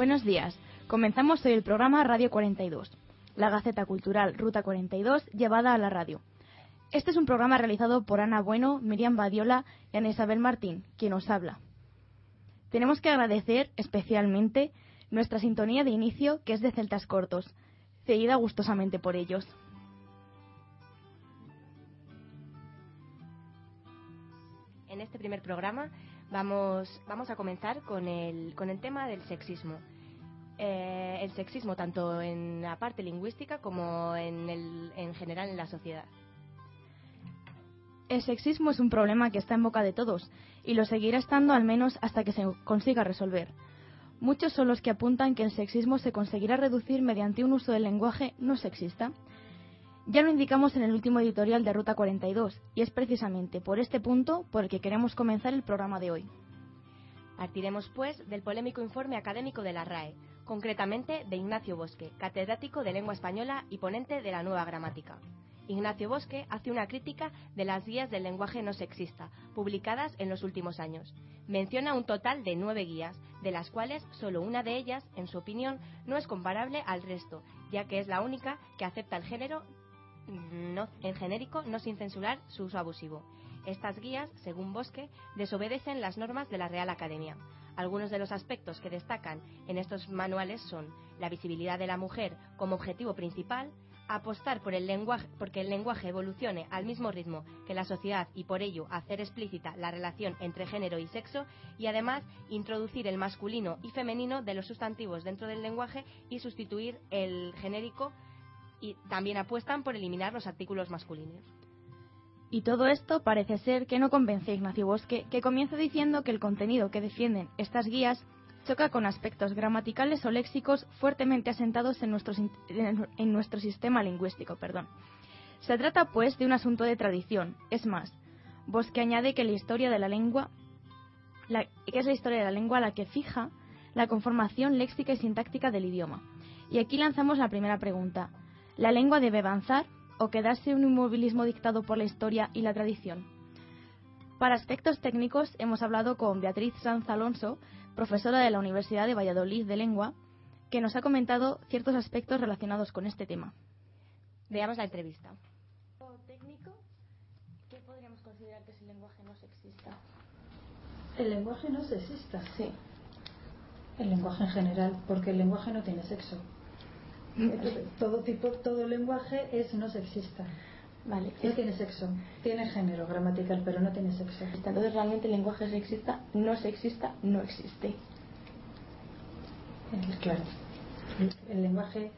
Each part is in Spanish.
Buenos días. Comenzamos hoy el programa Radio 42, la Gaceta Cultural Ruta 42 llevada a la radio. Este es un programa realizado por Ana Bueno, Miriam Badiola y Ana Isabel Martín, quien os habla. Tenemos que agradecer especialmente nuestra sintonía de inicio, que es de Celtas Cortos, cedida gustosamente por ellos. En este primer programa vamos, vamos a comenzar con el, con el tema del sexismo. Eh, el sexismo tanto en la parte lingüística como en, el, en general en la sociedad. El sexismo es un problema que está en boca de todos y lo seguirá estando al menos hasta que se consiga resolver. Muchos son los que apuntan que el sexismo se conseguirá reducir mediante un uso del lenguaje no sexista. Ya lo indicamos en el último editorial de Ruta 42 y es precisamente por este punto por el que queremos comenzar el programa de hoy. Partiremos, pues, del polémico informe académico de la RAE, concretamente de Ignacio Bosque, catedrático de lengua española y ponente de la nueva gramática. Ignacio Bosque hace una crítica de las guías del lenguaje no sexista, publicadas en los últimos años. Menciona un total de nueve guías, de las cuales solo una de ellas, en su opinión, no es comparable al resto, ya que es la única que acepta el género en genérico no sin censurar su uso abusivo. Estas guías, según Bosque, desobedecen las normas de la Real Academia. Algunos de los aspectos que destacan en estos manuales son la visibilidad de la mujer como objetivo principal, apostar por el lenguaje, porque el lenguaje evolucione al mismo ritmo que la sociedad y por ello hacer explícita la relación entre género y sexo y además introducir el masculino y femenino de los sustantivos dentro del lenguaje y sustituir el genérico y también apuestan por eliminar los artículos masculinos. Y todo esto parece ser que no convence a Ignacio Bosque, que comienza diciendo que el contenido que defienden estas guías choca con aspectos gramaticales o léxicos fuertemente asentados en nuestro, en nuestro sistema lingüístico. Perdón. Se trata, pues, de un asunto de tradición. Es más, Bosque añade que la historia de la lengua, que es la historia de la lengua la que fija la conformación léxica y sintáctica del idioma. Y aquí lanzamos la primera pregunta. ¿La lengua debe avanzar o quedarse un inmovilismo dictado por la historia y la tradición? Para aspectos técnicos hemos hablado con Beatriz Sanz Alonso, profesora de la Universidad de Valladolid de Lengua, que nos ha comentado ciertos aspectos relacionados con este tema. Veamos la entrevista. técnico, ¿qué podríamos considerar que es el lenguaje no sexista? El lenguaje no sexista. Sí. El lenguaje en general, porque el lenguaje no tiene sexo. Todo tipo, todo lenguaje es no sexista. Vale. No tiene sexo, tiene género gramatical, pero no tiene sexo. Entonces realmente el lenguaje sexista, no sexista, no existe. Eh, claro. El, lenguaje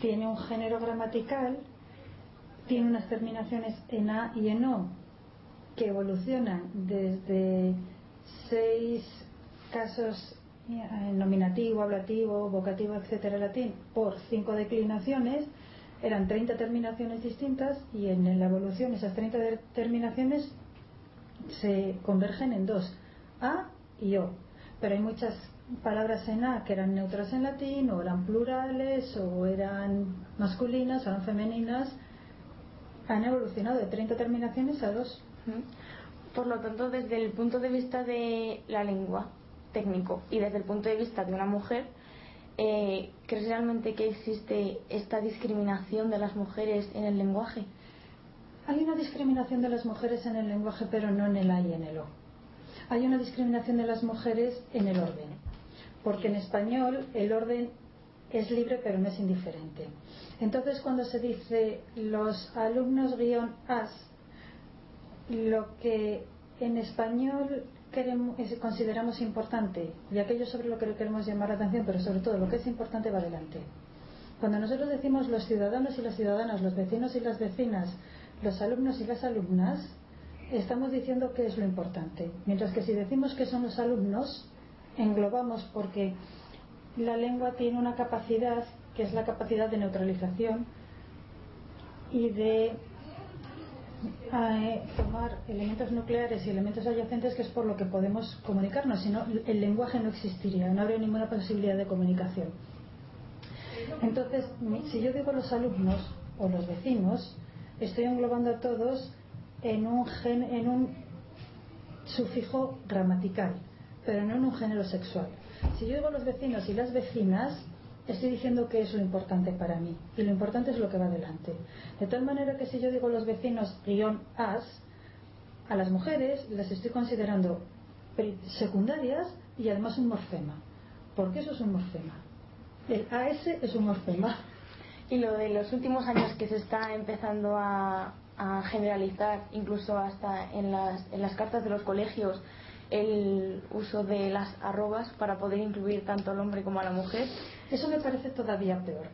tiene un género gramatical, tiene unas terminaciones en A y en O que evolucionan desde seis casos en nominativo, ablativo, vocativo, etcétera, latín, por cinco declinaciones eran 30 terminaciones distintas y en la evolución esas 30 terminaciones se convergen en dos, A y O. Pero hay muchas palabras en A que eran neutras en latín, o eran plurales, o eran masculinas, o eran femeninas. Han evolucionado de 30 terminaciones a dos. Por lo tanto, desde el punto de vista de la lengua técnico y desde el punto de vista de una mujer, eh, ¿crees realmente que existe esta discriminación de las mujeres en el lenguaje? Hay una discriminación de las mujeres en el lenguaje, pero no en el A y en el O. Hay una discriminación de las mujeres en el orden, porque en español el orden es libre pero no es indiferente. Entonces cuando se dice los alumnos guion as, lo que en español queremos, consideramos importante y aquello sobre lo que queremos llamar la atención, pero sobre todo lo que es importante va adelante. Cuando nosotros decimos los ciudadanos y las ciudadanas, los vecinos y las vecinas, los alumnos y las alumnas, estamos diciendo qué es lo importante. Mientras que si decimos que son los alumnos, englobamos porque la lengua tiene una capacidad que es la capacidad de neutralización y de a tomar elementos nucleares y elementos adyacentes que es por lo que podemos comunicarnos, si no el lenguaje no existiría, no habría ninguna posibilidad de comunicación. Entonces, si yo digo los alumnos o los vecinos, estoy englobando a todos en un, gen, en un sufijo gramatical, pero no en un género sexual. Si yo digo los vecinos y las vecinas, estoy diciendo que es lo importante para mí y lo importante es lo que va adelante. De tal manera que si yo digo los vecinos guion as, a las mujeres las estoy considerando secundarias y además un morfema. Porque eso es un morfema. El AS es un morfema. Y lo de los últimos años que se está empezando a, a generalizar, incluso hasta en las, en las cartas de los colegios, el uso de las arrobas para poder incluir tanto al hombre como a la mujer. Eso me parece todavía peor.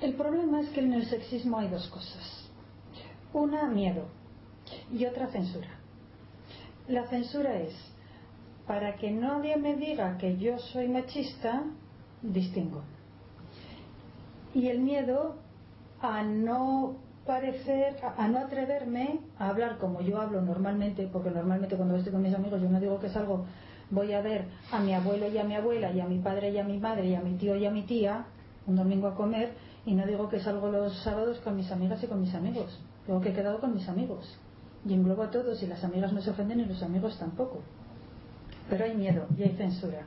El problema es que en el sexismo hay dos cosas. Una, miedo y otra, censura. La censura es, para que nadie me diga que yo soy machista, distingo. Y el miedo a no parecer, a, no atreverme a hablar como yo hablo normalmente, porque normalmente cuando estoy con mis amigos yo no digo que es algo, voy a ver a mi abuelo y a mi abuela, y a mi padre y a mi madre, y a mi tío y a mi tía, un domingo a comer, y no digo que salgo los sábados con mis amigas y con mis amigos, digo que he quedado con mis amigos. Y englobo a todos, y las amigas no se ofenden y los amigos tampoco. Pero hay miedo y hay censura.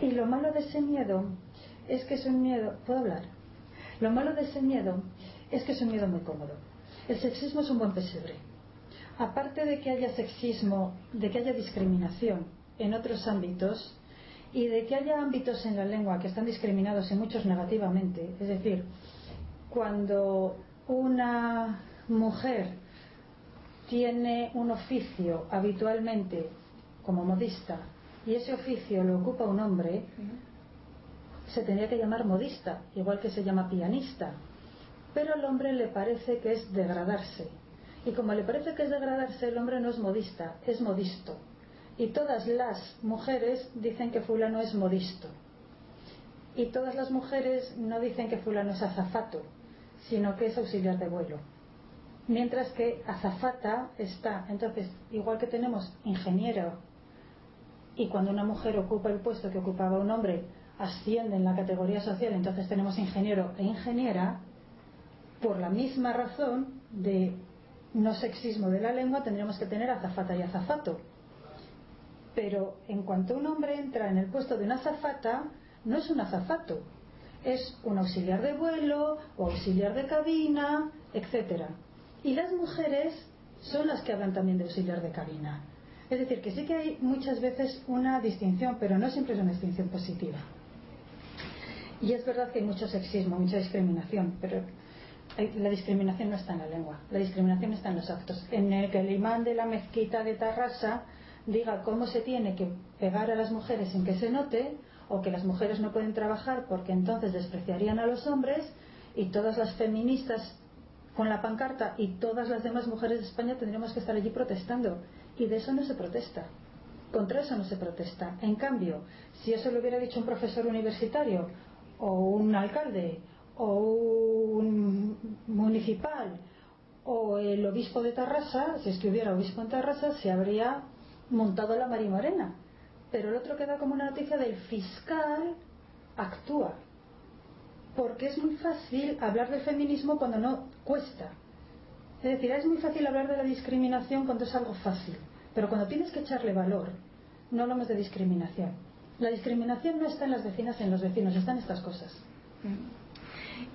Y lo malo de ese miedo es que es un miedo. ¿Puedo hablar? Lo malo de ese miedo es que es un miedo muy cómodo. El sexismo es un buen pesebre. Aparte de que haya sexismo, de que haya discriminación en otros ámbitos y de que haya ámbitos en la lengua que están discriminados y muchos negativamente, es decir, cuando una mujer tiene un oficio habitualmente como modista y ese oficio lo ocupa un hombre, se tendría que llamar modista, igual que se llama pianista. Pero al hombre le parece que es degradarse. Y como le parece que es degradarse, el hombre no es modista, es modisto. Y todas las mujeres dicen que fulano es modisto. Y todas las mujeres no dicen que fulano es azafato, sino que es auxiliar de vuelo. Mientras que azafata está, entonces, igual que tenemos ingeniero, y cuando una mujer ocupa el puesto que ocupaba un hombre, asciende en la categoría social, entonces tenemos ingeniero e ingeniera, por la misma razón de no sexismo de la lengua, tendríamos que tener azafata y azafato. Pero en cuanto un hombre entra en el puesto de una azafata, no es un azafato, es un auxiliar de vuelo o auxiliar de cabina, etc. Y las mujeres son las que hablan también de auxiliar de cabina. Es decir, que sí que hay muchas veces una distinción, pero no siempre es una distinción positiva. Y es verdad que hay mucho sexismo, mucha discriminación, pero la discriminación no está en la lengua, la discriminación está en los actos. En el que el imán de la mezquita de Tarrasa diga cómo se tiene que pegar a las mujeres sin que se note, o que las mujeres no pueden trabajar porque entonces despreciarían a los hombres, y todas las feministas con la pancarta y todas las demás mujeres de España tendríamos que estar allí protestando. Y de eso no se protesta. Contra eso no se protesta. En cambio, si eso lo hubiera dicho un profesor universitario o un alcalde o un municipal o el obispo de Tarrasa, si es que hubiera obispo en Tarrasa, se habría montado la marimorena. Pero el otro queda como una noticia del fiscal actúa. Porque es muy fácil hablar del feminismo cuando no cuesta. Es decir, es muy fácil hablar de la discriminación cuando es algo fácil. Pero cuando tienes que echarle valor, no hablamos de discriminación. La discriminación no está en las vecinas, en los vecinos, están estas cosas.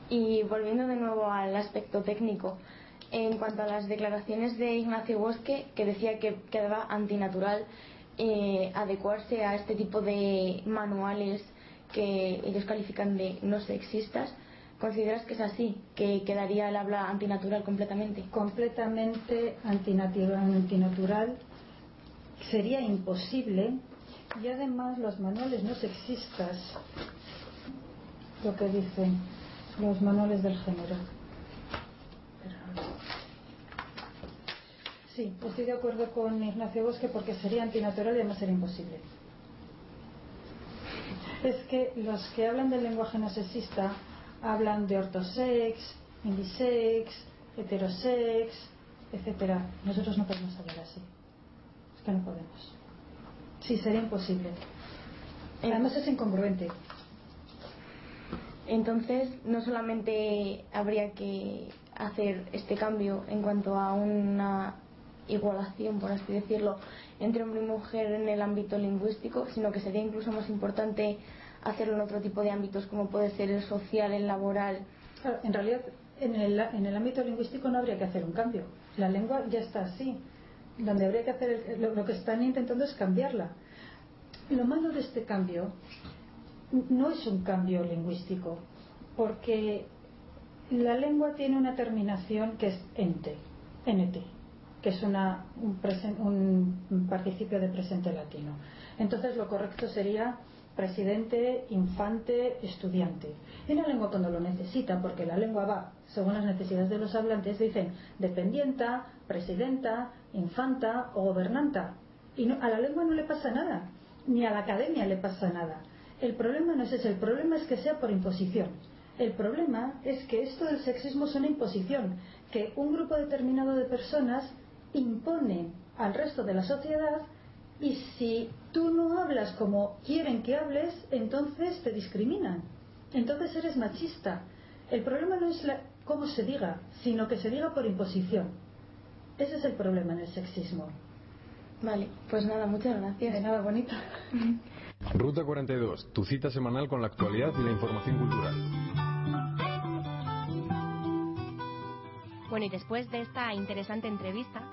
Y volviendo de nuevo al aspecto técnico, en cuanto a las declaraciones de Ignacio Bosque, que decía que quedaba antinatural eh, adecuarse a este tipo de manuales que ellos califican de no sexistas, ¿consideras que es así? ¿Que quedaría el habla antinatural completamente? Completamente antinatural, antinatural sería imposible y además los manuales no sexistas, lo que dicen los manuales del género. Sí, estoy de acuerdo con Ignacio Bosque porque sería antinatural y además sería imposible. Es que los que hablan del lenguaje no sexista hablan de ortosex, indisex, heterosex, etcétera. Nosotros no podemos hablar así. Es que no podemos. Sí, sería imposible. Además es incongruente. Entonces, no solamente habría que hacer este cambio en cuanto a una igualación, por así decirlo, entre hombre y mujer en el ámbito lingüístico, sino que sería incluso más importante hacerlo en otro tipo de ámbitos, como puede ser el social, el laboral. en realidad, en el, en el ámbito lingüístico no habría que hacer un cambio. La lengua ya está así. Donde habría que hacer, lo, lo que están intentando es cambiarla. Lo malo de este cambio no es un cambio lingüístico, porque la lengua tiene una terminación que es ente, nt, que es una, un, un, participio de presente latino. Entonces lo correcto sería presidente, infante, estudiante. En la lengua cuando lo necesita, porque la lengua va según las necesidades de los hablantes, dicen dependienta, presidenta, infanta o gobernanta. Y a la lengua no le pasa nada, ni a la academia le pasa nada. El problema no es ese, el problema es que sea por imposición. El problema es que esto del sexismo es una imposición, que un grupo determinado de personas impone al resto de la sociedad y si tú no hablas como quieren que hables, entonces te discriminan. Entonces eres machista. El problema no es la, cómo se diga, sino que se diga por imposición. Ese es el problema en el sexismo. Vale, pues nada, muchas gracias. De nada, bonito. Ruta 42, tu cita semanal con la actualidad y la información cultural. Bueno, y después de esta interesante entrevista,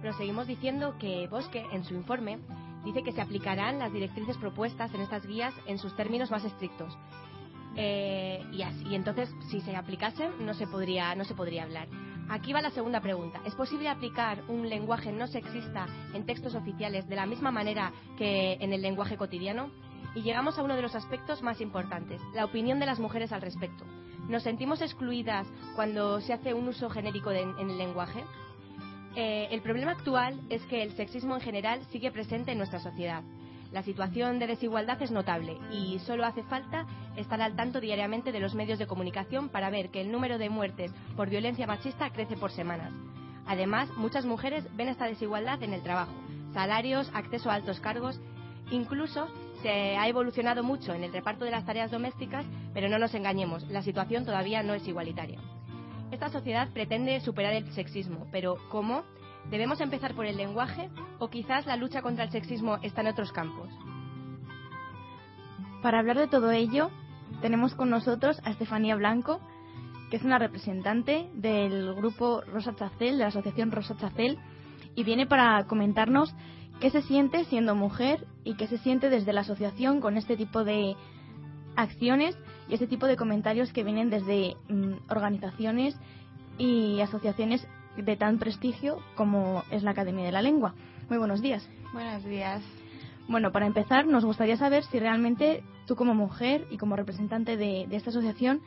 proseguimos diciendo que Bosque, en su informe, dice que se aplicarán las directrices propuestas en estas guías en sus términos más estrictos. Eh, y, así, y entonces, si se aplicasen, no se podría, no se podría hablar. Aquí va la segunda pregunta. ¿Es posible aplicar un lenguaje no sexista en textos oficiales de la misma manera que en el lenguaje cotidiano? Y llegamos a uno de los aspectos más importantes, la opinión de las mujeres al respecto. ¿Nos sentimos excluidas cuando se hace un uso genérico en el lenguaje? Eh, el problema actual es que el sexismo en general sigue presente en nuestra sociedad. La situación de desigualdad es notable y solo hace falta estar al tanto diariamente de los medios de comunicación para ver que el número de muertes por violencia machista crece por semanas. Además, muchas mujeres ven esta desigualdad en el trabajo, salarios, acceso a altos cargos, incluso se ha evolucionado mucho en el reparto de las tareas domésticas, pero no nos engañemos, la situación todavía no es igualitaria. Esta sociedad pretende superar el sexismo, pero ¿cómo? ¿Debemos empezar por el lenguaje o quizás la lucha contra el sexismo está en otros campos? Para hablar de todo ello, tenemos con nosotros a Estefanía Blanco, que es una representante del grupo Rosa Chacel, de la asociación Rosa Chacel, y viene para comentarnos qué se siente siendo mujer y qué se siente desde la asociación con este tipo de acciones y este tipo de comentarios que vienen desde mm, organizaciones y asociaciones de tan prestigio como es la Academia de la Lengua. Muy buenos días. Buenos días. Bueno, para empezar, nos gustaría saber si realmente tú como mujer y como representante de, esta asociación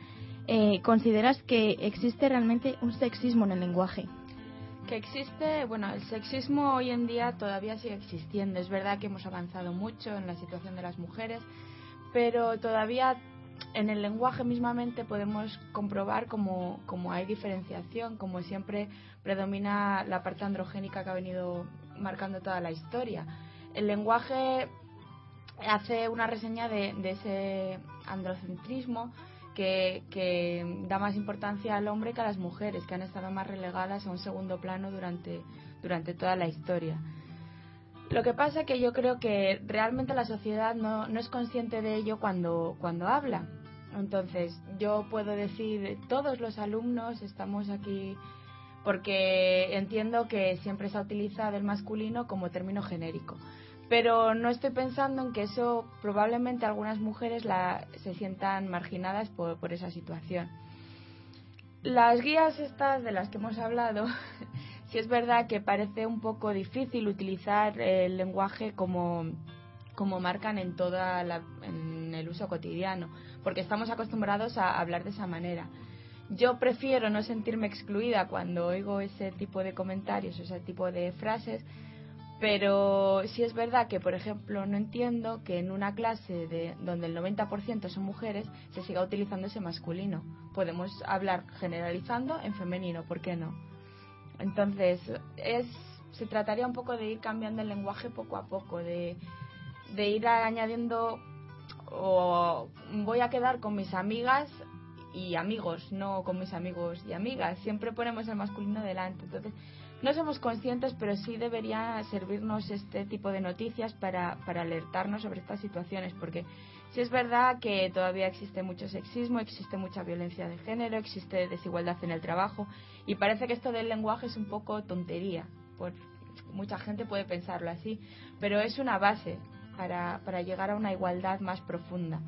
eh, consideras que existe realmente un sexismo en el lenguaje. Que existe, bueno, el sexismo hoy en día todavía sigue existiendo. Es verdad que hemos avanzado mucho en la situación de las mujeres, pero todavía en el lenguaje mismamente podemos comprobar como, hay diferenciación, como siempre predomina la parte androgénica que ha venido marcando toda la historia. El lenguaje hace una reseña de, ese androcentrismo que, que, da más importancia al hombre que a las mujeres, que han estado más relegadas a un segundo plano durante, durante toda la historia. Lo que pasa es que yo creo que realmente la sociedad no, no es consciente de ello cuando, cuando habla. Entonces, yo puedo decir, todos los alumnos estamos aquí porque entiendo que siempre se ha utilizado el masculino como término genérico. Pero no estoy pensando en que eso probablemente algunas mujeres la, se sientan marginadas por, por esa situación. Las guías estas de las que hemos hablado sí es verdad que parece un poco difícil utilizar el lenguaje como, como marcan en toda en el uso cotidiano, porque estamos acostumbrados a hablar de esa manera. Yo prefiero no sentirme excluida cuando oigo ese tipo de comentarios, ese tipo de frases, pero sí es verdad que, por ejemplo, no entiendo que en una clase de, donde el 90% son mujeres se siga utilizando ese masculino. Podemos hablar generalizando en femenino, ¿por qué no? Entonces, es, se trataría un poco de ir cambiando el lenguaje poco a poco, de, de ir añadiendo o voy a quedar con mis amigas y amigos, no con mis amigos y amigas. Siempre ponemos el masculino delante. Entonces, no somos conscientes, pero sí debería servirnos este tipo de noticias para, para alertarnos sobre estas situaciones, porque sí es verdad que todavía existe mucho sexismo, existe mucha violencia de género, existe desigualdad en el trabajo, y parece que esto del lenguaje es un poco tontería. Por, mucha gente puede pensarlo así, pero es una base para, para llegar a una igualdad más profunda.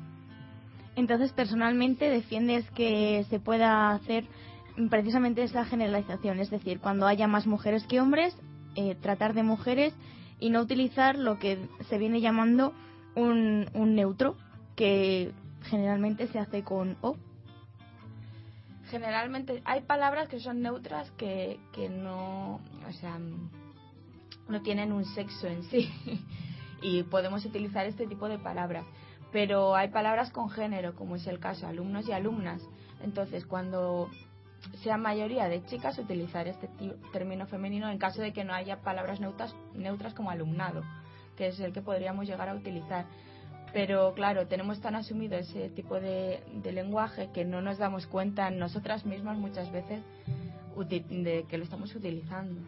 Entonces, personalmente, defiendes que se pueda hacer precisamente esa generalización, es decir, cuando haya más mujeres que hombres, eh, tratar de mujeres y no utilizar lo que se viene llamando un, un neutro, que generalmente se hace con O. Generalmente hay palabras que son neutras que, que no, o sea, no tienen un sexo en sí y podemos utilizar este tipo de palabras. Pero hay palabras con género, como es el caso, alumnos y alumnas. Entonces, cuando sea mayoría de chicas, utilizar este término femenino en caso de que no haya palabras neutras, neutras como alumnado, que es el que podríamos llegar a utilizar. Pero claro, tenemos tan asumido ese tipo de, de lenguaje que no nos damos cuenta nosotras mismas muchas veces de que lo estamos utilizando.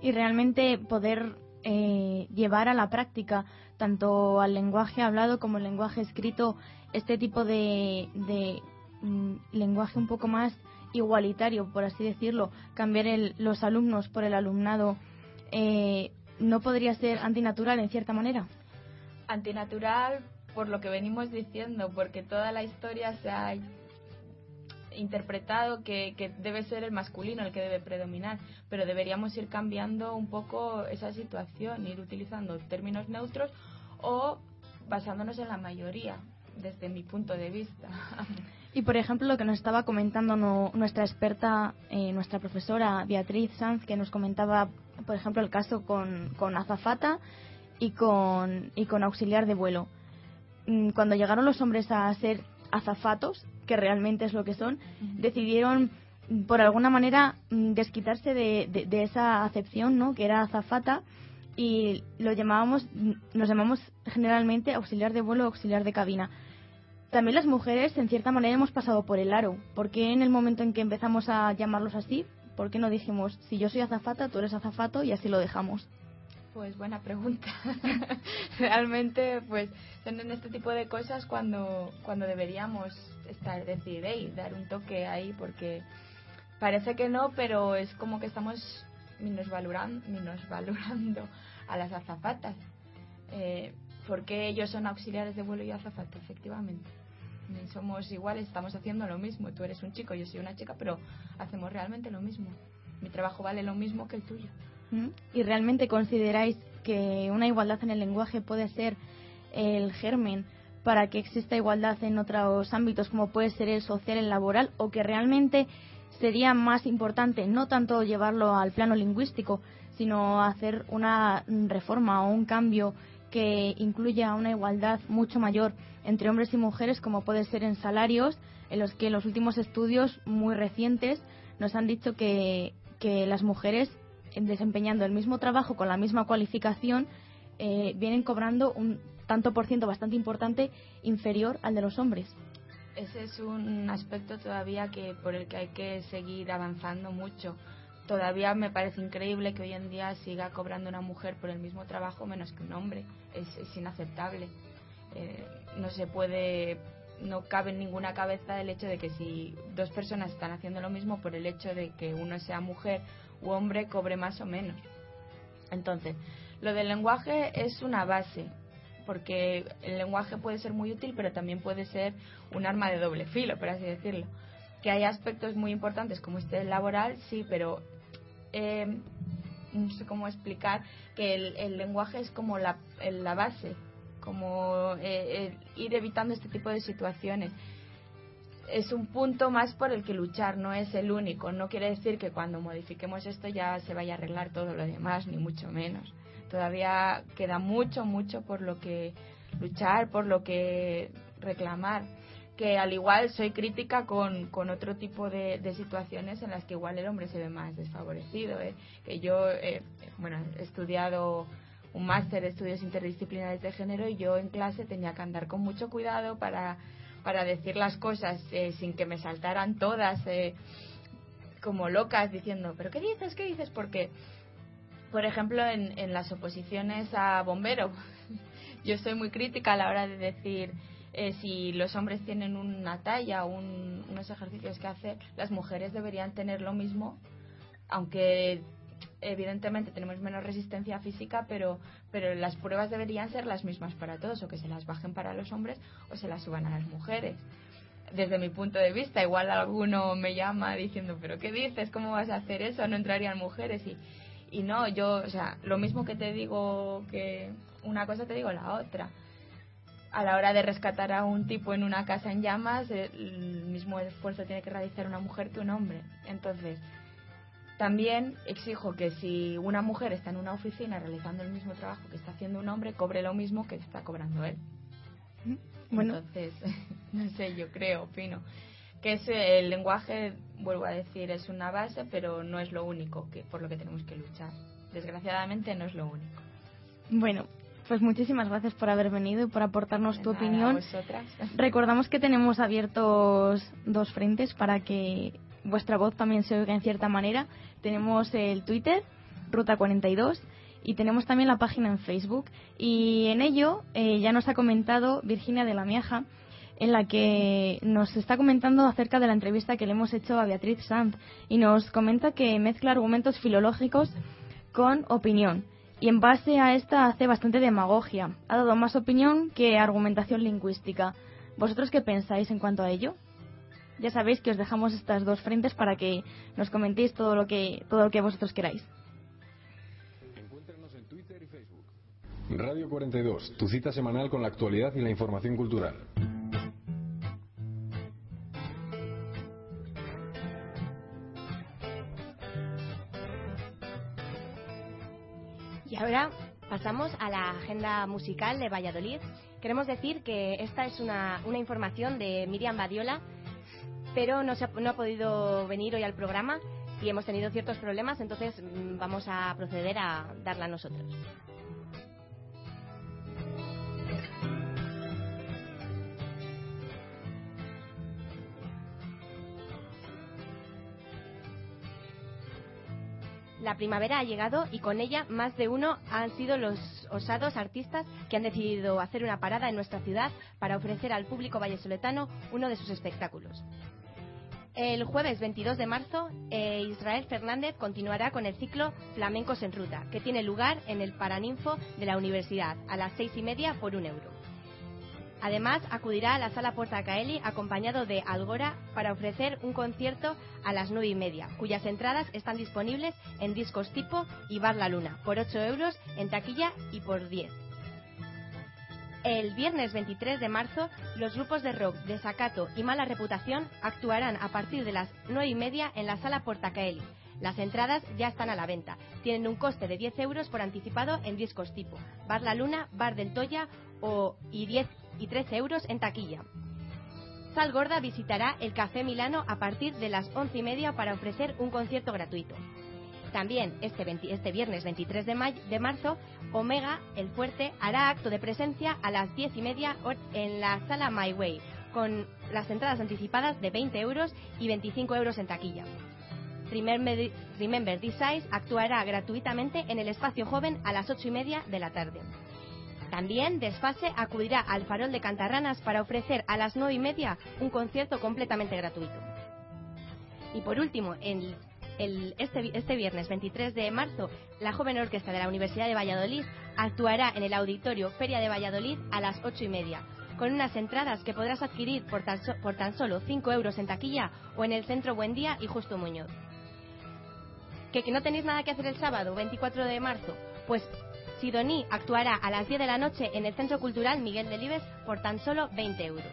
Y realmente poder eh, llevar a la práctica, tanto al lenguaje hablado como al lenguaje escrito, este tipo de, mm, lenguaje un poco más igualitario, por así decirlo, cambiar el, los alumnos por el alumnado, eh, ¿no podría ser antinatural en cierta manera? Antinatural por lo que venimos diciendo, porque toda la historia se ha interpretado que, que, debe ser el masculino el que debe predominar, pero deberíamos ir cambiando un poco esa situación, ir utilizando términos neutros o basándonos en la mayoría, desde mi punto de vista. Y por ejemplo, lo que nos estaba comentando nuestra experta, eh, nuestra profesora Beatriz Sanz, que nos comentaba, por ejemplo, el caso con, con azafata y con, y con auxiliar de vuelo. Mm, cuando llegaron los hombres a ser azafatos, que realmente es lo que son, decidieron por alguna manera mm, desquitarse de, de, esa acepción, ¿no? Que era azafata y lo llamábamos, mm, nos llamamos generalmente auxiliar de vuelo o auxiliar de cabina. También las mujeres, en cierta manera, hemos pasado por el aro. ¿Por qué en el momento en que empezamos a llamarlos así, por qué no dijimos, si yo soy azafata, tú eres azafato y así lo dejamos? Pues buena pregunta. Realmente, pues son en este tipo de cosas cuando, cuando deberíamos estar, decir, hey, dar un toque ahí, porque parece que no, pero es como que estamos minusvalorando, minusvalorando a las azafatas. Eh, porque ellos son auxiliares de vuelo y azafata, efectivamente. Somos iguales, estamos haciendo lo mismo. Tú eres un chico, yo soy una chica, pero hacemos realmente lo mismo. Mi trabajo vale lo mismo que el tuyo. ¿Y realmente consideráis que una igualdad en el lenguaje puede ser el germen para que exista igualdad en otros ámbitos como puede ser el social, el laboral, o que realmente sería más importante no tanto llevarlo al plano lingüístico, sino hacer una reforma o un cambio que incluya una igualdad mucho mayor entre hombres y mujeres, como puede ser en salarios, en los que los últimos estudios muy recientes nos han dicho que, que las mujeres desempeñando el mismo trabajo con la misma cualificación, eh, vienen cobrando un tanto por ciento bastante importante inferior al de los hombres. Ese es un aspecto todavía que por el que hay que seguir avanzando mucho. Todavía me parece increíble que hoy en día siga cobrando una mujer por el mismo trabajo menos que un hombre. Es, inaceptable. Eh, no se puede, no cabe en ninguna cabeza el hecho de que si dos personas están haciendo lo mismo por el hecho de que uno sea mujer u hombre cobre más o menos. Entonces, lo del lenguaje es una base, porque el lenguaje puede ser muy útil, pero también puede ser un arma de doble filo, por así decirlo. Que hay aspectos muy importantes como este laboral, sí, pero eh, no sé cómo explicar que el, lenguaje es como la, la base, como eh, ir evitando este tipo de situaciones es un punto más por el que luchar, no es el único. No quiere decir que cuando modifiquemos esto ya se vaya a arreglar todo lo demás, ni mucho menos. Todavía queda mucho, mucho por lo que luchar, por lo que reclamar. Que al igual soy crítica con, con otro tipo de, situaciones en las que igual el hombre se ve más desfavorecido. ¿eh? Que yo, eh, bueno, he estudiado un máster de estudios interdisciplinares de género y yo en clase tenía que andar con mucho cuidado para para decir las cosas eh, sin que me saltaran todas eh, como locas diciendo, pero ¿qué dices? ¿Qué dices? Porque por ejemplo, en, en las oposiciones a bombero. Yo soy muy crítica a la hora de decir eh, si los hombres tienen una talla o unos ejercicios que hacer, las mujeres deberían tener lo mismo, aunque evidentemente tenemos menos resistencia física, pero, pero las pruebas deberían ser las mismas para todos, o que se las bajen para los hombres o se las suban a las mujeres. Desde mi punto de vista, igual alguno me llama diciendo, pero ¿qué dices? ¿Cómo vas a hacer eso? No entrarían mujeres. Y, y no, yo, o sea, lo mismo que te digo que una cosa, te digo la otra a la hora de rescatar a un tipo en una casa en llamas, el mismo esfuerzo tiene que realizar una mujer que un hombre. Entonces, también exijo que si una mujer está en una oficina realizando el mismo trabajo que está haciendo un hombre, cobre lo mismo que está cobrando él. Bueno. Entonces, no sé, yo creo, opino, que ese, el lenguaje, vuelvo a decir, es una base, pero no es lo único que por lo que tenemos que luchar. Desgraciadamente no es lo único. Bueno, pues muchísimas gracias por haber venido y por aportarnos tu opinión. Recordamos que tenemos abiertos dos frentes para que vuestra voz también se oiga en cierta manera. Tenemos el Twitter, Ruta42, y tenemos también la página en Facebook. Y en ello eh, ya nos ha comentado Virginia de la Miaja, en la que nos está comentando acerca de la entrevista que le hemos hecho a Beatriz Sanz y nos comenta que mezcla argumentos filológicos con opinión y en base a esta hace bastante demagogia. Ha dado más opinión que argumentación lingüística. ¿Vosotros qué pensáis en cuanto a ello? Ya sabéis que os dejamos estas dos frentes para que nos comentéis todo lo que, todo lo que vosotros queráis. Encuéntranos en Twitter y Facebook. Radio 42, tu cita semanal con la actualidad y la información cultural. Ahora pasamos a la agenda musical de Valladolid. Queremos decir que esta es una, información de Miriam Badiola, pero no, se ha, no ha podido venir hoy al programa y hemos tenido ciertos problemas, entonces mm, vamos a proceder a darla nosotros. La primavera ha llegado y con ella más de uno han sido los osados artistas que han decidido hacer una parada en nuestra ciudad para ofrecer al público vallesoletano uno de sus espectáculos. El jueves 22 de marzo, eh, Israel Fernández continuará con el ciclo Flamencos en Ruta, que tiene lugar en el Paraninfo de la Universidad a las seis y media por un euro. Además, acudirá a la sala Porta Caeli acompañado de Algora para ofrecer un concierto a las nueve y media, cuyas entradas están disponibles en Discos Tipo y Bar La Luna, por 8 euros en taquilla y por 10. El viernes 23 de marzo, los grupos de rock Desacato y Mala Reputación actuarán a partir de las nueve y media en la sala Portacaeli. Las entradas ya están a la venta. Tienen un coste de 10 euros por anticipado en discos tipo Bar La Luna, Bar del Toya o, y 10 y 13 euros en taquilla. Sal Gorda visitará el Café Milano a partir de las once y media para ofrecer un concierto gratuito. También este, 20, este viernes 23 de, mayo, de, marzo, Omega, el fuerte, hará acto de presencia a las diez y media en la sala My Way, con las entradas anticipadas de 20 euros y 25 euros en taquilla. Remember, Remember This Size actuará gratuitamente en el espacio joven a las ocho y media de la tarde. También Desfase acudirá al Farol de Cantarranas para ofrecer a las nueve y media un concierto completamente gratuito. Y por último, este, este, viernes 23 de marzo, la joven orquesta de la Universidad de Valladolid actuará en el auditorio Feria de Valladolid a las ocho y media, con unas entradas que podrás adquirir por tan, so, por tan solo 5 euros en taquilla o en el Centro Buen Día y Justo Muñoz. ¿Que, ¿Que no tenéis nada que hacer el sábado 24 de marzo? Pues Sidoní actuará a las 10 de la noche en el Centro Cultural Miguel Delibes por tan solo 20 euros.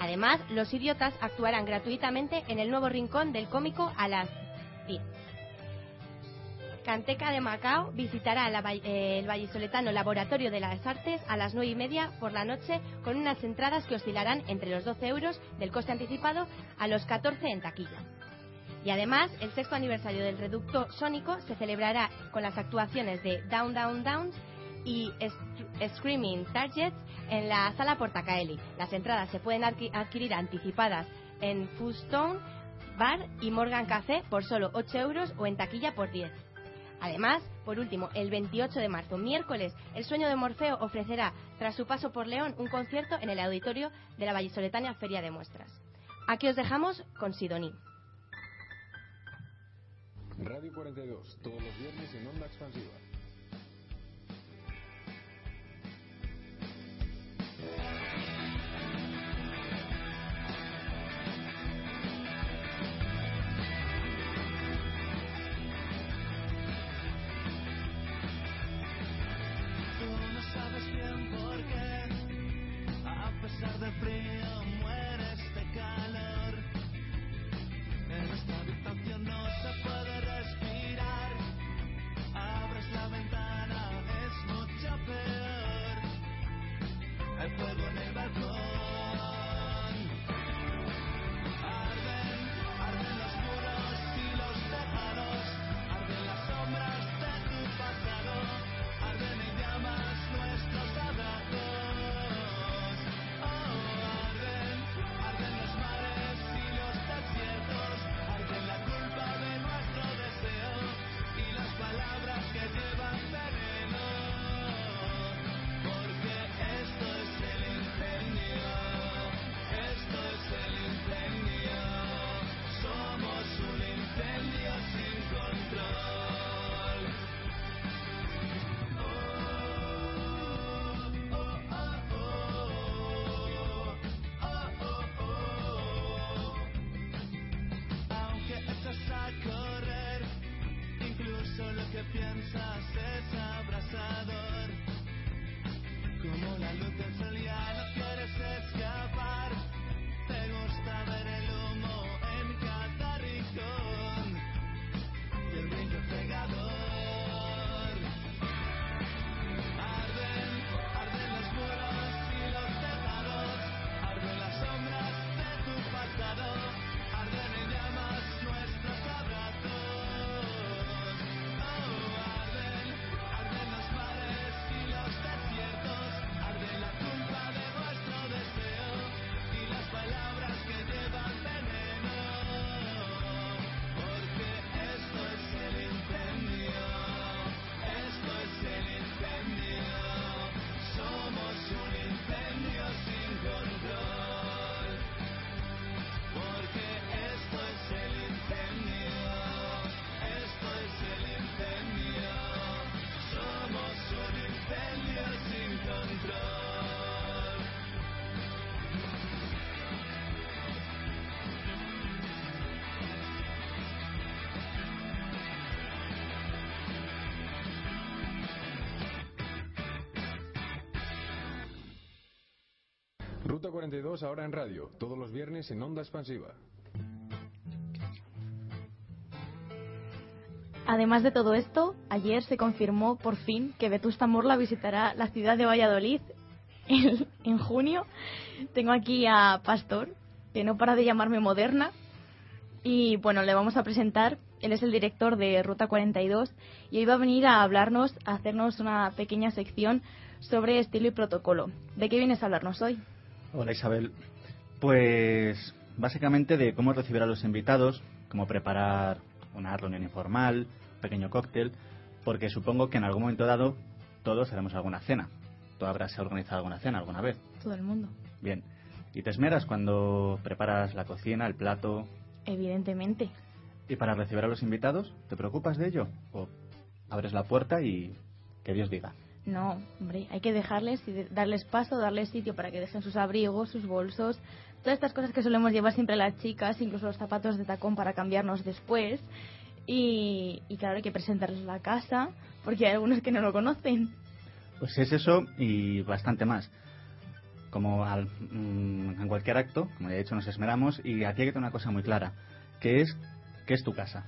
Además, los idiotas actuarán gratuitamente en el nuevo rincón del cómico a las 10. Canteca de Macao visitará eh, el vallisoletano Laboratorio de las Artes a las 9 y media por la noche con unas entradas que oscilarán entre los 12 euros del coste anticipado a los 14 en taquilla. Y además, el sexto aniversario del Reducto Sónico se celebrará con las actuaciones de Down Down Downs y Screaming Targets en la sala Portacaeli. Las entradas se pueden adquirir anticipadas en Foodstone Bar y Morgan Café por solo 8 euros o en taquilla por 10. Además, por último, el 28 de marzo, miércoles, El sueño de Morfeo ofrecerá, tras su paso por León, un concierto en el auditorio de la Vallisoletánea Feria de Muestras. Aquí os dejamos con Sidoní. Radio 42, todos los viernes en Onda Expansiva. Ruta 42 ahora en radio, todos los viernes en Onda Expansiva. Además de todo esto, ayer se confirmó por fin que Vetusta Morla visitará la ciudad de Valladolid en, en junio. Tengo aquí a Pastor, que no para de llamarme moderna. Y bueno, le vamos a presentar. Él es el director de Ruta 42 y hoy va a venir a hablarnos, a hacernos una pequeña sección sobre estilo y protocolo. ¿De qué vienes a hablarnos hoy? Hola Isabel. Pues básicamente de cómo recibir a los invitados, cómo preparar una reunión informal, pequeño cóctel, porque supongo que en algún momento dado todos haremos alguna cena. Tú habrás organizado alguna cena alguna vez. Todo el mundo. Bien. ¿Y te esmeras cuando preparas la cocina, el plato? Evidentemente. ¿Y para recibir a los invitados? ¿Te preocupas de ello? ¿O abres la puerta y que Dios diga? No, hombre, hay que dejarles y darles paso, darles sitio para que dejen sus abrigos, sus bolsos, todas estas cosas que solemos llevar siempre las chicas, incluso los zapatos de tacón para cambiarnos después. Y, y claro, hay que presentarles la casa, porque hay algunos que no lo conocen. Pues es eso y bastante más. Como al- mm, en cualquier acto, como ya he dicho, nos esmeramos y aquí hay que tener una cosa muy clara, que es que es tu casa.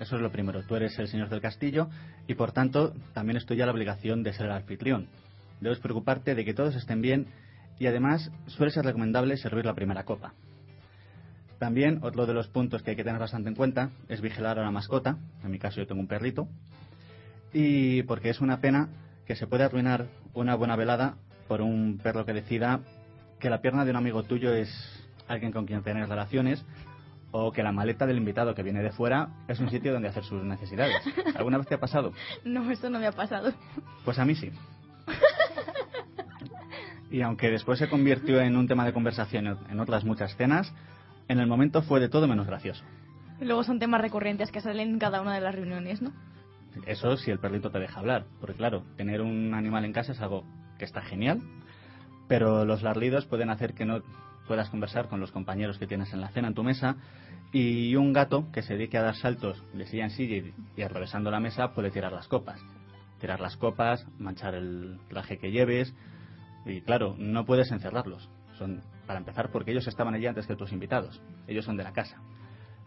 Eso es lo primero. Tú eres el señor del castillo y por tanto también es tuya la obligación de ser el anfitrión. Debes preocuparte de que todos estén bien y además suele ser recomendable servir la primera copa. También otro de los puntos que hay que tener bastante en cuenta es vigilar a la mascota. En mi caso yo tengo un perrito. Y porque es una pena que se puede arruinar una buena velada por un perro que decida que la pierna de un amigo tuyo es alguien con quien tener relaciones O que la maleta del invitado que viene de fuera es un sitio donde hacer sus necesidades. ¿Alguna vez te ha pasado? No, eso no me ha pasado. Pues a mí sí. Y aunque después se convirtió en un tema de conversación en otras muchas cenas, en el momento fue de todo menos gracioso. Luego son temas recurrentes que salen en cada una de las reuniones, ¿no? Eso si el perrito te deja hablar. Porque claro, tener un animal en casa es algo que está genial, pero los larlidos pueden hacer que no puedas conversar con los compañeros que tienes en la cena en tu mesa y un gato que se dedique a dar saltos de silla en silla y, atravesando la mesa puede tirar las copas. Tirar las copas, manchar el traje que lleves y claro, no puedes encerrarlos. Son, para empezar, porque ellos estaban allí antes que tus invitados. Ellos son de la casa.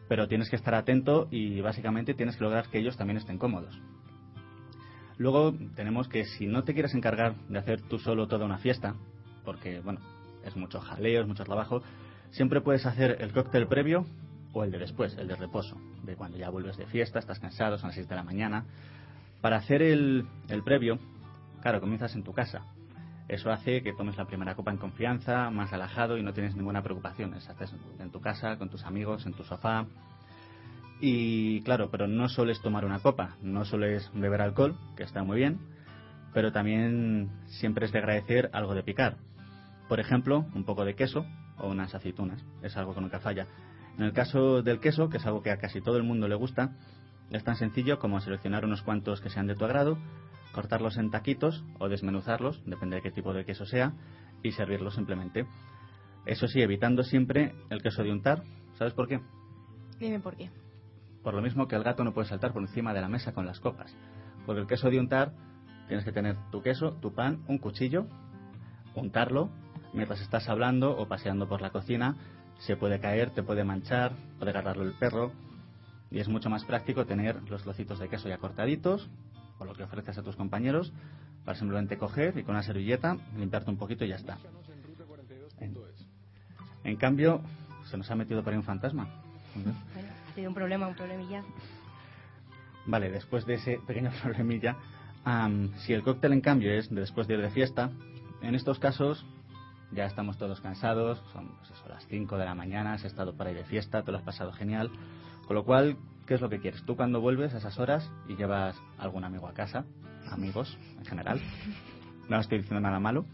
Pero tienes que estar atento y básicamente tienes que lograr que ellos también estén cómodos. Luego tenemos que si no te quieres encargar de hacer tú solo toda una fiesta, porque bueno, es mucho jaleo, es mucho trabajo, siempre puedes hacer el cóctel previo o el de después, el de reposo, de cuando ya vuelves de fiesta, estás cansado, son las 6 de la mañana. Para hacer el, el previo, claro, comienzas en tu casa. Eso hace que tomes la primera copa en confianza, más relajado y no tienes ninguna preocupación. Es haces en tu casa, con tus amigos, en tu sofá. Y claro, pero no sueles tomar una copa, no sueles beber alcohol, que está muy bien, pero también siempre es de agradecer algo de picar. Por ejemplo, un poco de queso o unas aceitunas, es algo que nunca falla. En el caso del queso, que es algo que a casi todo el mundo le gusta, es tan sencillo como seleccionar unos cuantos que sean de tu agrado, cortarlos en taquitos o desmenuzarlos, depende de qué tipo de queso sea, y servirlos simplemente. Eso sí, evitando siempre el queso de untar. ¿Sabes por qué? Dime por qué. Por lo mismo que el gato no puede saltar por encima de la mesa con las copas. Porque el queso de untar, tienes que tener tu queso, tu pan, un cuchillo, untarlo, mientras estás hablando o paseando por la cocina, se puede caer, te puede manchar, puede agarrarlo el perro. Y es mucho más práctico tener los trocitos de queso ya cortaditos, o lo que ofreces a tus compañeros, para simplemente coger y con una servilleta limpiarte un poquito y ya está. En, en cambio, se nos ha metido por ahí un fantasma. Bueno, ha sido un problema, un problemilla. Vale, después de ese pequeño problemilla, am, si el cóctel en cambio es de después de ir de fiesta, en estos casos ya estamos todos cansados, son pues eso, las 5 de la mañana, has estado para ir de fiesta, te lo has pasado genial, con lo cual, ¿qué es lo que quieres? Tú cuando vuelves a esas horas y llevas algún amigo a casa, amigos en general, no estoy diciendo nada malo,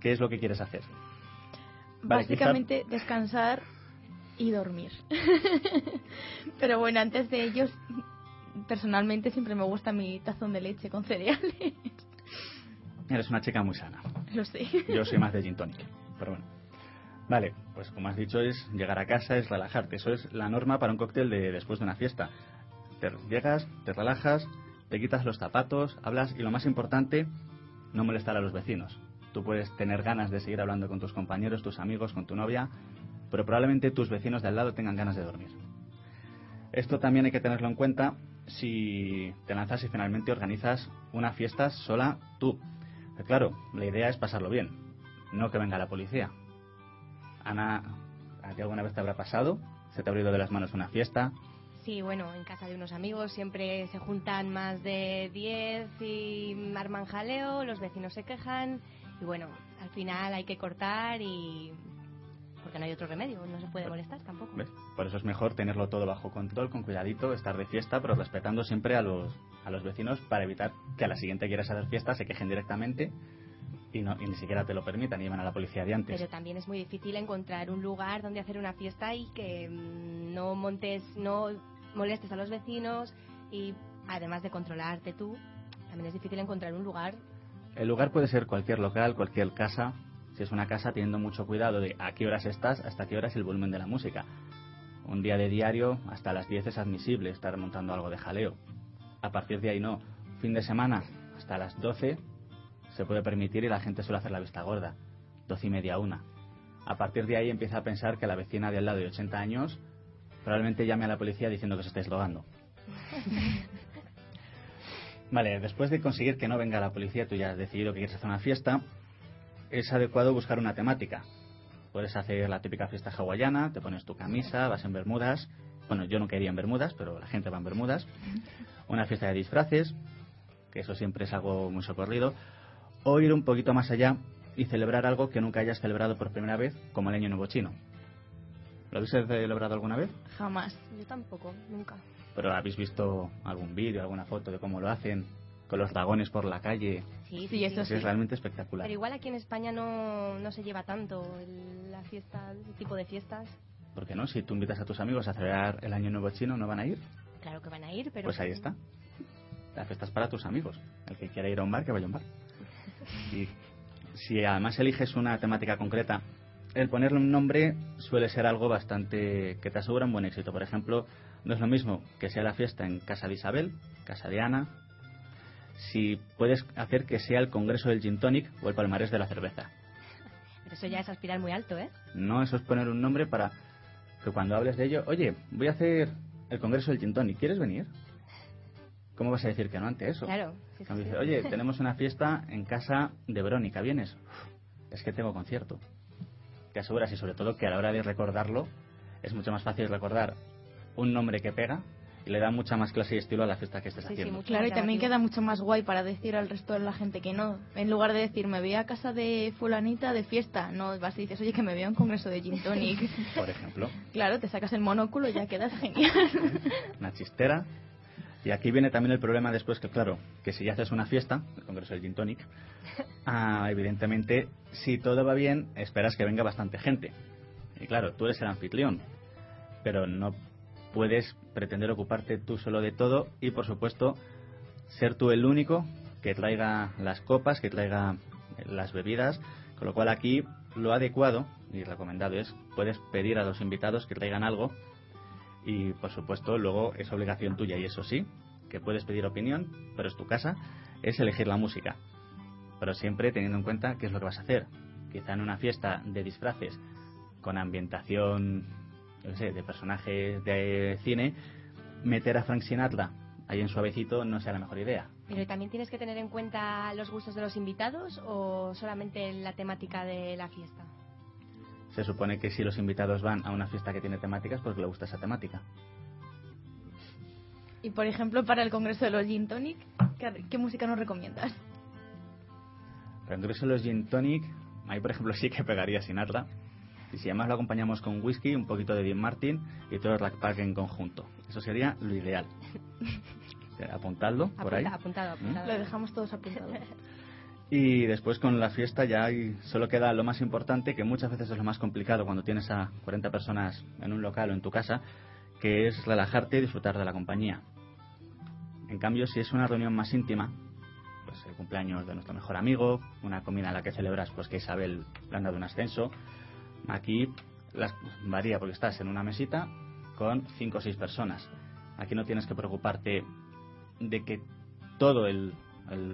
¿qué es lo que quieres hacer? Vale, Básicamente descansar y dormir. Pero bueno, antes de ellos, personalmente siempre me gusta mi tazón de leche con cereales. Eres una chica muy sana. Yo soy más de gin tonic, pero bueno. Vale, pues como has dicho es llegar a casa, es relajarte. Eso es la norma para un cóctel de después de una fiesta. Te llegas, te relajas, te quitas los zapatos, hablas y lo más importante, no molestar a los vecinos. Tú puedes tener ganas de seguir hablando con tus compañeros, tus amigos, con tu novia, pero probablemente tus vecinos de al lado tengan ganas de dormir. Esto también hay que tenerlo en cuenta si te lanzas y finalmente organizas una fiesta sola tú. Claro, la idea es pasarlo bien, no que venga la policía. Ana, ¿a ti alguna vez te habrá pasado? ¿Se te ha abrido de las manos una fiesta? Sí, bueno, en casa de unos amigos siempre se juntan más de 10 y arman jaleo, los vecinos se quejan y bueno, al final hay que cortar y... porque no hay otro remedio, no se puede molestar tampoco. ¿Ves? Por eso es mejor tenerlo todo bajo control, con cuidadito, estar de fiesta, pero respetando siempre a los, a los vecinos para evitar que a la siguiente quieras hacer fiesta, se quejen directamente y, no, y ni siquiera te lo permitan y llevan a la policía de antes. Pero también es muy difícil encontrar un lugar donde hacer una fiesta y que mm, no montes, no molestes a los vecinos y además de controlarte tú, también es difícil encontrar un lugar. El lugar puede ser cualquier local, cualquier casa. Si es una casa, teniendo mucho cuidado de a qué horas estás, hasta qué hora es el volumen de la música. Un día de diario, hasta las 10 es admisible estar montando algo de jaleo. A partir de ahí no. Fin de semana, hasta las 12 se puede permitir y la gente suele hacer la vista gorda. 12 y media, una. A partir de ahí empieza a pensar que la vecina de al lado de 80 años probablemente llame a la policía diciendo que se estáis drogando. Vale, después de conseguir que no venga la policía, tú ya has decidido que quieres hacer una fiesta, es adecuado buscar una temática. Puedes hacer la típica fiesta hawaiana, te pones tu camisa, vas en bermudas. Bueno, yo no quería en bermudas, pero la gente va en bermudas. Una fiesta de disfraces, que eso siempre es algo muy socorrido. O ir un poquito más allá y celebrar algo que nunca hayas celebrado por primera vez, como el Año Nuevo Chino. ¿Lo habéis celebrado alguna vez? Jamás. Yo tampoco, nunca. ¿Pero habéis visto algún vídeo, alguna foto de cómo lo hacen? Con los dragones por la calle. Sí, Sí, eso Es sí. realmente espectacular. Pero igual aquí en España no, no se lleva tanto el- la fiesta, ese tipo de fiestas. ¿Por qué no? Si tú invitas a tus amigos a celebrar el Año Nuevo Chino, ¿no van a ir? Claro que van a ir, pero... Pues ahí está. La fiesta es para tus amigos. El que quiera ir a un bar, que vaya a un bar. Y si además eliges una temática concreta, el ponerle un nombre suele ser algo bastante que te asegura un buen éxito. Por ejemplo, no es lo mismo que sea la fiesta en casa de Isabel, casa de Ana, si puedes hacer que sea el Congreso del Gin Tonic o el Palmarés de la Cerveza. Pero eso ya es aspirar muy alto, ¿eh? No, eso es poner un nombre para que cuando hables de ello, oye, voy a hacer el Congreso del Gin Tonic, ¿quieres venir? ¿Cómo vas a decir que no ante eso? Claro. sí, sí, oye, tenemos una fiesta en casa de Verónica, ¿vienes? Uf, es que tengo concierto. Te aseguras y sobre todo que a la hora de recordarlo es mucho más fácil recordar un nombre que pega le da mucha más clase y estilo a la fiesta que estés Sí, sí, haciendo. mucho Claro, y también queda mucho más guay para decir al resto de la gente que no. En lugar de decir, me voy a casa de fulanita de fiesta, no, vas y dices, oye, que me voy a un congreso de gin tonic. Por ejemplo, claro, te sacas el monóculo y ya quedas genial. una chistera. Y aquí viene también el problema después que, claro, que si ya haces una fiesta, el Congreso del Gin Tonic, ah, evidentemente, si todo va bien, esperas que venga bastante gente. Y claro, tú eres el anfitrión, pero no puedes pretender ocuparte tú solo de todo y, por supuesto, ser tú el único que traiga las copas, que traiga las bebidas, con lo cual aquí lo adecuado y recomendado es, puedes pedir a los invitados que traigan algo y por supuesto luego es obligación tuya y eso sí, que puedes pedir opinión, pero es tu casa, es elegir la música. Pero siempre teniendo en cuenta qué es lo que vas a hacer. Quizá en una fiesta de disfraces con ambientación, qué sé, de personajes de cine, meter a Frank Sinatra ahí en suavecito no sea la mejor idea. Pero también tienes que tener en cuenta los gustos de los invitados o solamente la temática de la fiesta. Se supone que si los invitados van a una fiesta que tiene temáticas, pues le gusta esa temática. y por ejemplo, para el congreso de los gin tonic, ¿qué, qué música nos recomiendas? Para el Congreso de los Gin Tonic, ahí por ejemplo sí que pegaría Sinatra. Y si además lo acompañamos con whisky, un poquito de Dean Martin y todo el Rack Pack en conjunto. Eso sería lo ideal. Apuntadlo por ahí. Apunta- apuntado, apuntado. Lo dejamos todos apuntados. Y después con la fiesta ya hay- solo queda lo más importante, que muchas veces es lo más complicado cuando tienes a 40 personas en un local o en tu casa, que es relajarte y disfrutar de la compañía. En cambio, si es una reunión más íntima, pues el cumpleaños de nuestro mejor amigo, una comida en la que celebras pues que Isabel le han dado un ascenso, aquí las, varía porque estás en una mesita con 5 o 6 personas. Aquí no tienes que preocuparte de que todo el,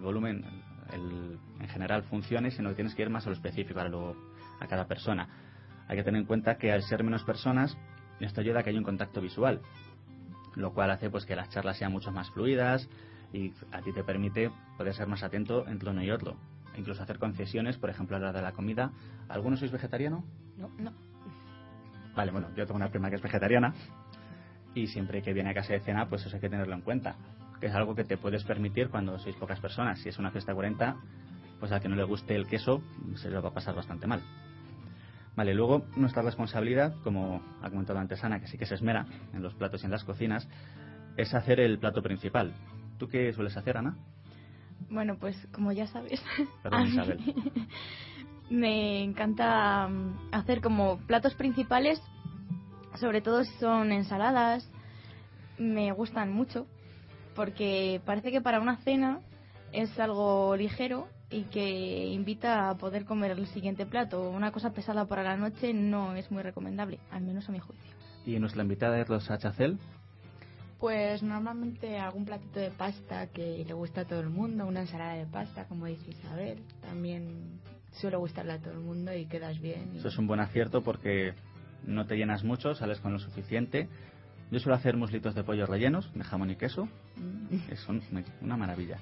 volumen en general funcione, sino que tienes que ir más a lo específico, a, lo- a cada persona. Hay que tener en cuenta que al ser menos personas, esto ayuda a que haya un contacto visual, lo cual hace pues que las charlas sean mucho más fluidas y a ti te permite poder ser más atento entre uno y otro. Incluso hacer concesiones, por ejemplo, a la hora de la comida. ¿Alguno sois vegetariano? No, No. Vale, bueno, yo tengo una prima que es vegetariana y siempre que viene a casa de cena, pues eso hay que tenerlo en cuenta. Que es algo que te puedes permitir cuando sois pocas personas. Si es una fiesta de 40, pues al que no le guste el queso, se lo va a pasar bastante mal. Vale, luego nuestra responsabilidad, como ha comentado antes Ana, que sí que se esmera en los platos y en las cocinas, es hacer el plato principal. ¿Tú qué sueles hacer, Ana? Bueno, pues como ya sabes, Perdón, Isabel. Me encanta mm, hacer como platos principales, sobre todo si son ensaladas, me gustan mucho, porque parece que para una cena es algo ligero y que invita a poder comer el siguiente plato. Una cosa pesada para la noche no es muy recomendable, al menos a mi juicio. Y nuestra invitada es Rosa Chacel. Pues normalmente algún platito de pasta que le gusta a todo el mundo, una ensalada de pasta, como dice Isabel, también suele gustarle a todo el mundo y quedas bien. y- Eso es un buen acierto porque no te llenas mucho, sales con lo suficiente. Yo suelo hacer muslitos de pollo rellenos, de jamón y queso. Mm. Es un- una maravilla.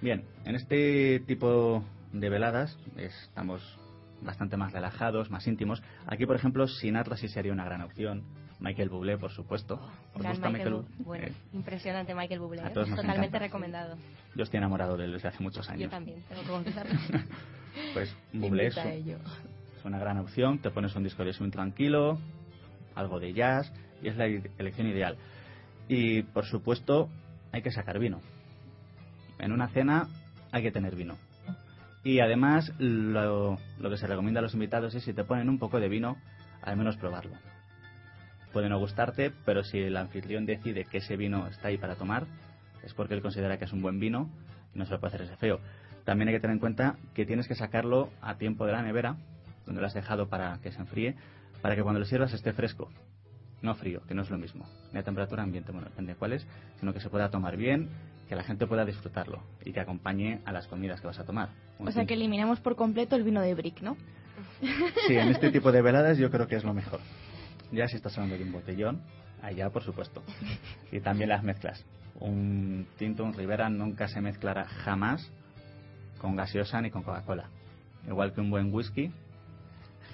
Bien, en este tipo de veladas estamos bastante más relajados, más íntimos. Aquí, por ejemplo, Sinatra sí sería una gran opción. Michael Bublé, por supuesto. ¿Os Gran gusta Michael Michael Bu-? Bueno, Eh, impresionante Michael Bublé. a todos nos Totalmente encanta. recomendado. yo estoy enamorado de él desde hace muchos años. Yo también, tengo que confesarlo. Pues Bublé es, es una gran opción. Te pones un disco de swing tranquilo, algo de jazz y es la elección ideal. Y por supuesto hay que sacar vino. En una cena hay que tener vino. Y además lo, lo que se recomienda a los invitados es si te ponen un poco de vino, al menos probarlo. Puede no gustarte, pero si el anfitrión decide que ese vino está ahí para tomar, es porque él considera que es un buen vino y no se lo puede hacer ese feo. También hay que tener en cuenta que tienes que sacarlo a tiempo de la nevera, donde lo has dejado para que se enfríe, para que cuando lo sirvas esté fresco, no frío, que no es lo mismo. Ni a temperatura ambiente, bueno, depende de cuál es, sino que se pueda tomar bien, que la gente pueda disfrutarlo y que acompañe a las comidas que vas a tomar. Un O sea que eliminamos por completo el vino de Brick, ¿no? Sí, en este tipo de veladas yo creo que es lo mejor. Ya si estás hablando de un botellón, allá por supuesto. Y también las mezclas. Un tinto, un Ribera nunca se mezclará jamás con gaseosa ni con Coca-Cola. Igual que un buen whisky,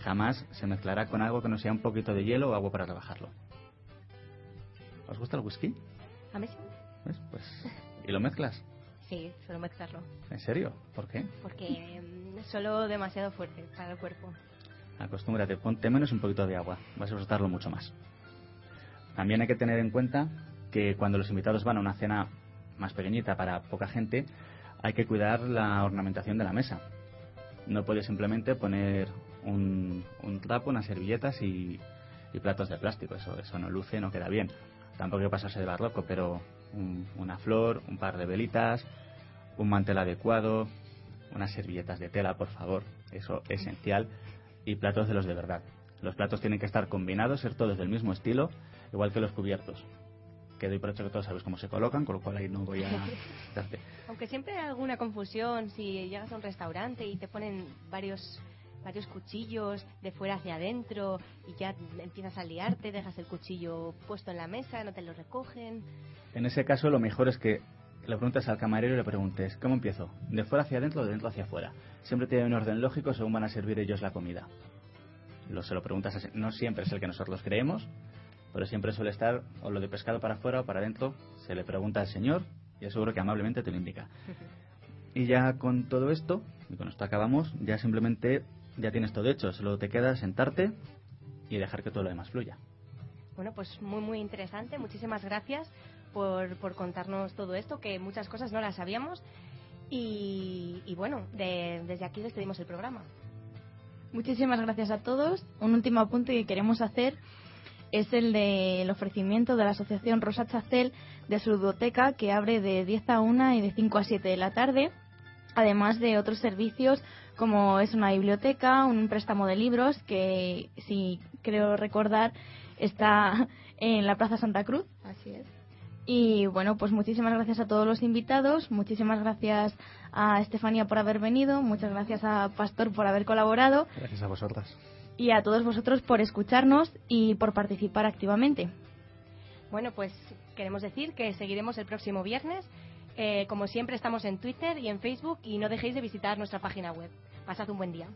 jamás se mezclará con algo que no sea un poquito de hielo o agua para rebajarlo. ¿Os gusta el whisky? ¿A mí sí? ¿Ves? Pues, ¿Y lo mezclas? Sí, suelo mezclarlo. ¿En serio? ¿Por qué? Porque mm, es solo demasiado fuerte para el cuerpo. Acostúmbrate, ponte menos un poquito de agua, vas a disfrutarlo mucho más. También hay que tener en cuenta que cuando los invitados van a una cena más pequeñita para poca gente, hay que cuidar la ornamentación de la mesa. No puedes simplemente poner un, un trapo, unas servilletas y, y platos de plástico. Eso, eso no luce, no queda bien. Tampoco hay que pasarse de barroco, pero un- una flor, un par de velitas, un mantel adecuado, unas servilletas de tela, por favor. Eso es esencial. Y platos de los de verdad. Los platos tienen que estar combinados, ser todos del mismo estilo, igual que los cubiertos. Que doy por hecho que todos sabéis cómo se colocan, con lo cual ahí no voy a darte. Aunque siempre hay alguna confusión si llegas a un restaurante y te ponen varios varios cuchillos de fuera hacia adentro y ya empiezas a liarte, dejas el cuchillo puesto en la mesa, no te lo recogen. En ese caso, lo mejor es que le preguntes al camarero y le preguntes, ¿cómo empiezo? ¿De fuera hacia adentro o de dentro hacia afuera? Siempre tiene un orden lógico según van a servir ellos la comida. Lo, se lo preguntas. No siempre es el que nosotros creemos, pero siempre suele estar o lo de pescado para afuera o para adentro. Se le pregunta al señor y es seguro que amablemente te lo indica. Y ya con todo esto, y con esto acabamos, ya simplemente ya tienes todo hecho. Solo te queda sentarte y dejar que todo lo demás fluya. Bueno, pues muy, muy interesante. Muchísimas gracias por, por contarnos todo esto, que muchas cosas no las sabíamos. Y, y bueno, de- desde aquí despedimos el programa. Muchísimas gracias a todos. Un último apunte que queremos hacer es el del ofrecimiento de la Asociación Rosa Chacel de su ludoteca que abre de 10 a 1 y de 5 a 7 de la tarde, además de otros servicios como es una biblioteca, un préstamo de libros que, si creo recordar, está en la Plaza Santa Cruz. Así es. Y bueno, pues muchísimas gracias a todos los invitados, muchísimas gracias a Estefanía por haber venido, muchas gracias a Pastor por haber colaborado Gracias a vosotras. Y a todos vosotros por escucharnos y por participar activamente. Bueno, pues queremos decir que seguiremos el próximo viernes. Eh, como siempre, estamos en Twitter y en Facebook y no dejéis de visitar nuestra página web. Pasad un buen día.